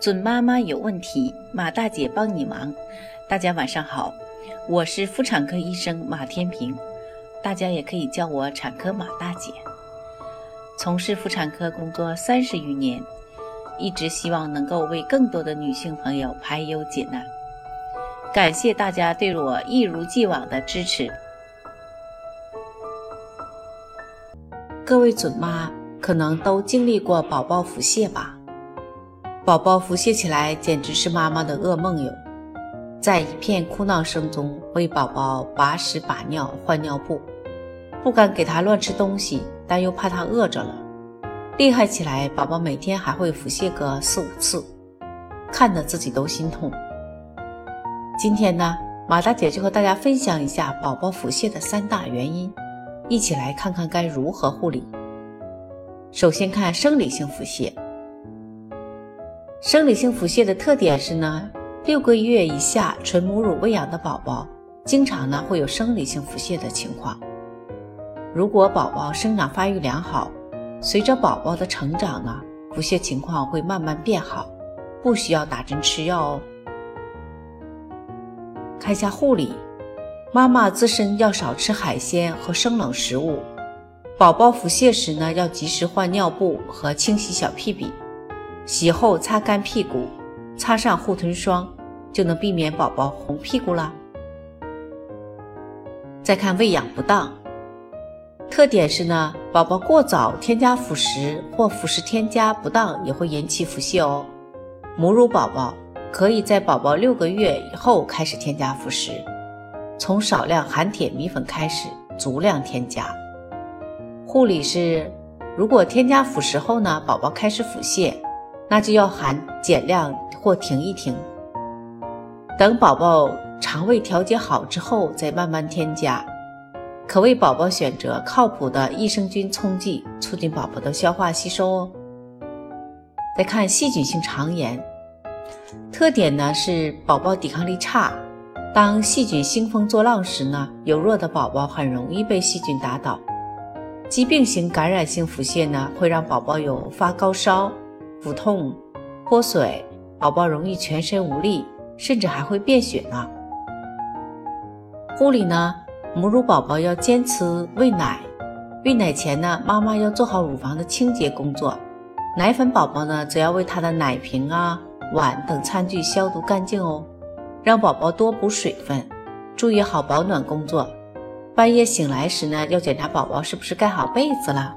准妈妈有问题，马大姐帮你忙。大家晚上好，我是妇产科医生马天平，大家也可以叫我产科马大姐。从事妇产科工作三十余年，一直希望能够为更多的女性朋友排忧解难。感谢大家对我一如既往的支持。各位准妈可能都经历过宝宝腹泻吧？宝宝腹泻起来简直是妈妈的噩梦哟，在一片哭闹声中为宝宝把屎把尿换尿布，不敢给他乱吃东西，但又怕他饿着了。厉害起来，宝宝每天还会腹泻个四五次，看得自己都心痛。今天呢，马大姐就和大家分享一下宝宝腹泻的三大原因，一起来看看该如何护理。首先看生理性腹泻。生理性腹泻的特点是呢，六个月以下纯母乳喂养的宝宝，经常呢会有生理性腹泻的情况。如果宝宝生长发育良好，随着宝宝的成长呢，腹泻情况会慢慢变好，不需要打针吃药哦。看一下护理，妈妈自身要少吃海鲜和生冷食物，宝宝腹泻时呢，要及时换尿布和清洗小屁屁。洗后擦干屁股，擦上护臀霜，就能避免宝宝红屁股了。再看喂养不当，特点是呢，宝宝过早添加辅食或辅食添加不当也会引起腹泻哦。母乳宝宝可以在宝宝六个月以后开始添加辅食，从少量含铁米粉开始，足量添加。护理是，如果添加辅食后呢，宝宝开始腹泻。那就要含减量或停一停，等宝宝肠胃调节好之后再慢慢添加，可为宝宝选择靠谱的益生菌冲剂，促进宝宝的消化吸收哦。再看细菌性肠炎，特点呢是宝宝抵抗力差，当细菌兴风作浪时呢，有弱的宝宝很容易被细菌打倒。疾病型感染性腹泻呢，会让宝宝有发高烧。腹痛、脱水，宝宝容易全身无力，甚至还会便血呢。护理呢，母乳宝宝要坚持喂奶，喂奶前呢，妈妈要做好乳房的清洁工作。奶粉宝宝呢，则要为他的奶瓶啊、碗等餐具消毒干净哦，让宝宝多补水分，注意好保暖工作。半夜醒来时呢，要检查宝宝是不是盖好被子了。